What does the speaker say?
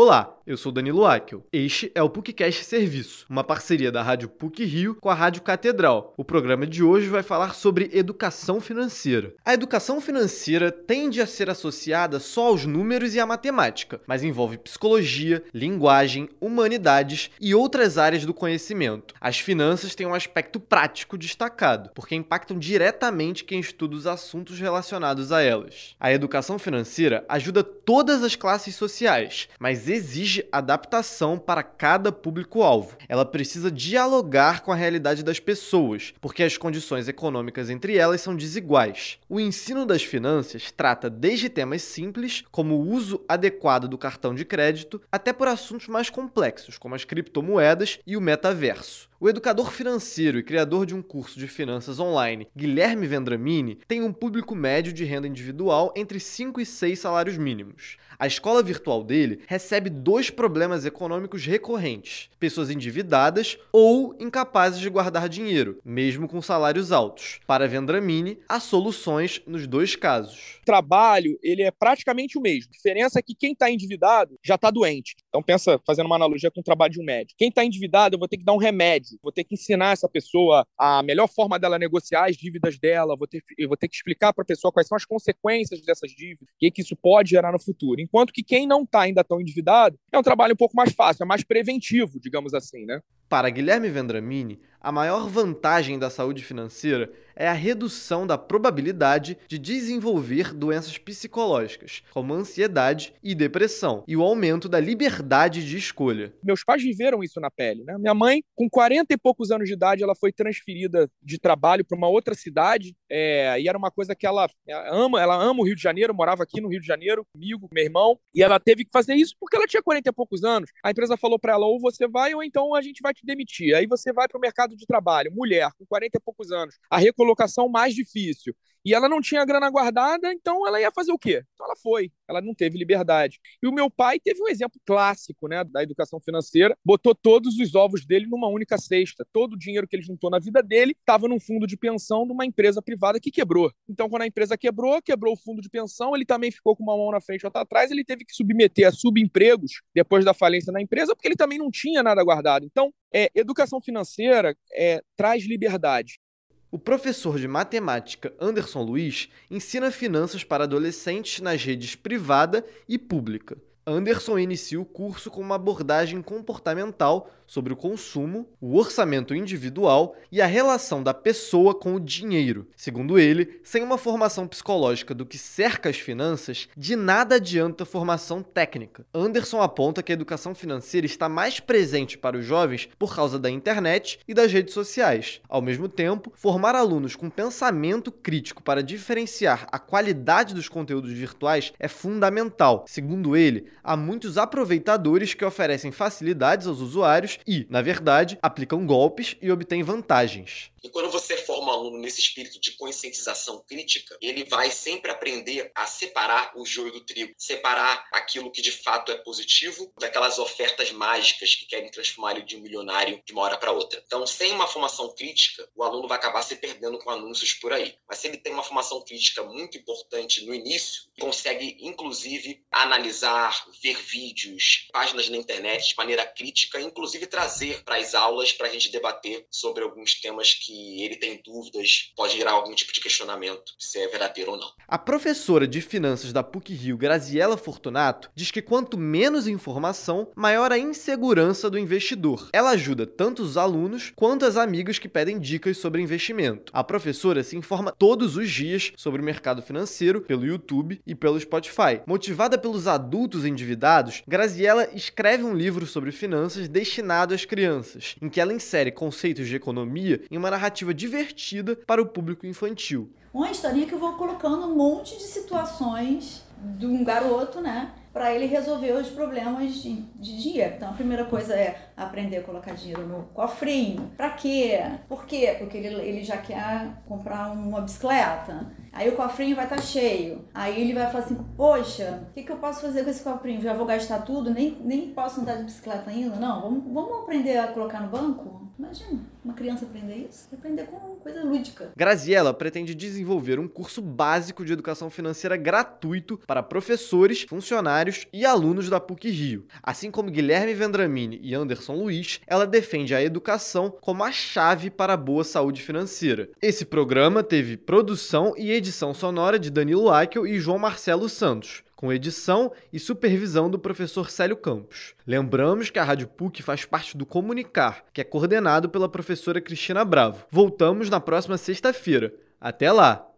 Olá, eu sou Danilo Akel. Este é o PUCcast Serviço, uma parceria da Rádio PUC Rio com a Rádio Catedral. O programa de hoje vai falar sobre educação financeira. A educação financeira tende a ser associada só aos números e à matemática, mas envolve psicologia, linguagem, humanidades e outras áreas do conhecimento. As finanças têm um aspecto prático destacado, porque impactam diretamente quem estuda os assuntos relacionados a elas. A educação financeira ajuda todas as classes sociais, mas exige adaptação para cada público-alvo. Ela precisa dialogar com a realidade das pessoas, porque as condições econômicas entre elas são desiguais. O ensino das finanças trata desde temas simples, como o uso adequado do cartão de crédito, até por assuntos mais complexos, como as criptomoedas e o metaverso. O educador financeiro e criador de um curso de finanças online, Guilherme Vendramini, tem um público médio de renda individual entre 5 e 6 salários mínimos. A escola virtual dele recebe dois problemas econômicos recorrentes: pessoas endividadas ou incapazes de guardar dinheiro, mesmo com salários altos. Para Vendramini, há soluções nos dois casos. O trabalho, ele é praticamente o mesmo. A diferença é que quem está endividado já está doente. Então pensa, fazendo uma analogia com o trabalho de um médico. Quem está endividado, eu vou ter que dar um remédio, vou ter que ensinar essa pessoa a melhor forma dela negociar as dívidas dela, vou ter, vou ter que explicar para a pessoa quais são as consequências dessas dívidas, o que, que isso pode gerar no futuro. Enquanto que quem não está ainda tão endividado é um trabalho um pouco mais fácil, é mais preventivo, digamos assim, né? Para Guilherme Vendramini, a maior vantagem da saúde financeira é a redução da probabilidade de desenvolver doenças psicológicas, como ansiedade e depressão, e o aumento da liberdade de escolha. Meus pais viveram isso na pele, né? Minha mãe, com 40 e poucos anos de idade, ela foi transferida de trabalho para uma outra cidade, é, e era uma coisa que ela, ama, ela ama o Rio de Janeiro, morava aqui no Rio de Janeiro comigo, meu irmão, e ela teve que fazer isso porque ela tinha 40 e poucos anos. A empresa falou para ela: ou você vai, ou então a gente vai te demitir. Aí você vai para o mercado de trabalho, mulher, com 40 e poucos anos, a recolocação mais difícil. E ela não tinha grana guardada, então ela ia fazer o quê? Então ela foi, ela não teve liberdade. E o meu pai teve um exemplo clássico né, da educação financeira, botou todos os ovos dele numa única cesta. Todo o dinheiro que ele juntou na vida dele estava num fundo de pensão de uma empresa privada que quebrou. Então, quando a empresa quebrou, quebrou o fundo de pensão, ele também ficou com uma mão na frente e outra atrás, ele teve que submeter a subempregos depois da falência da empresa, porque ele também não tinha nada guardado. Então, é, educação financeira é, traz liberdade. O professor de matemática Anderson Luiz ensina finanças para adolescentes nas redes privada e pública. Anderson inicia o curso com uma abordagem comportamental sobre o consumo, o orçamento individual e a relação da pessoa com o dinheiro. Segundo ele, sem uma formação psicológica do que cerca as finanças, de nada adianta formação técnica. Anderson aponta que a educação financeira está mais presente para os jovens por causa da internet e das redes sociais. Ao mesmo tempo, formar alunos com pensamento crítico para diferenciar a qualidade dos conteúdos virtuais é fundamental. Segundo ele, há muitos aproveitadores que oferecem facilidades aos usuários e, na verdade, aplicam golpes e obtêm vantagens. E quando você aluno nesse espírito de conscientização crítica, ele vai sempre aprender a separar o joio do trigo, separar aquilo que de fato é positivo daquelas ofertas mágicas que querem transformar ele de um milionário de uma hora para outra. Então, sem uma formação crítica, o aluno vai acabar se perdendo com anúncios por aí. Mas se ele tem uma formação crítica muito importante no início, consegue inclusive analisar, ver vídeos, páginas na internet de maneira crítica, inclusive trazer para as aulas para a gente debater sobre alguns temas que ele tem dúvidas, pode gerar algum tipo de questionamento se é verdadeiro ou não. A professora de finanças da PUC Rio, Graziela Fortunato, diz que quanto menos informação, maior a insegurança do investidor. Ela ajuda tanto os alunos quanto as amigas que pedem dicas sobre investimento. A professora se informa todos os dias sobre o mercado financeiro pelo YouTube e pelo Spotify. Motivada pelos adultos endividados, Graziela escreve um livro sobre finanças destinado às crianças, em que ela insere conceitos de economia em uma narrativa divertida para o público infantil. Uma historinha que eu vou colocando um monte de situações de um garoto, né? Para ele resolver os problemas de, de, dinheiro. Então, a primeira coisa é aprender a colocar dinheiro no cofrinho. Para quê? Por quê? Porque ele, ele já quer comprar uma bicicleta. Aí o cofrinho vai estar tá cheio. Aí ele vai falar assim: Poxa, o que, que eu posso fazer com esse cofrinho? Já vou gastar tudo? Nem, nem posso andar de bicicleta ainda? Não, vamos, vamos aprender a colocar no banco? Imagina, uma criança aprender isso, aprender com coisa lúdica. Graziella pretende desenvolver um curso básico de educação financeira gratuito para professores, funcionários e alunos da PUC Rio. Assim como Guilherme Vendramini e Anderson Luiz, ela defende a educação como a chave para a boa saúde financeira. Esse programa teve produção e edição sonora de Danilo Aikel e João Marcelo Santos com edição e supervisão do professor Célio Campos. Lembramos que a Rádio PUC faz parte do Comunicar, que é coordenado pela professora Cristina Bravo. Voltamos na próxima sexta-feira. Até lá!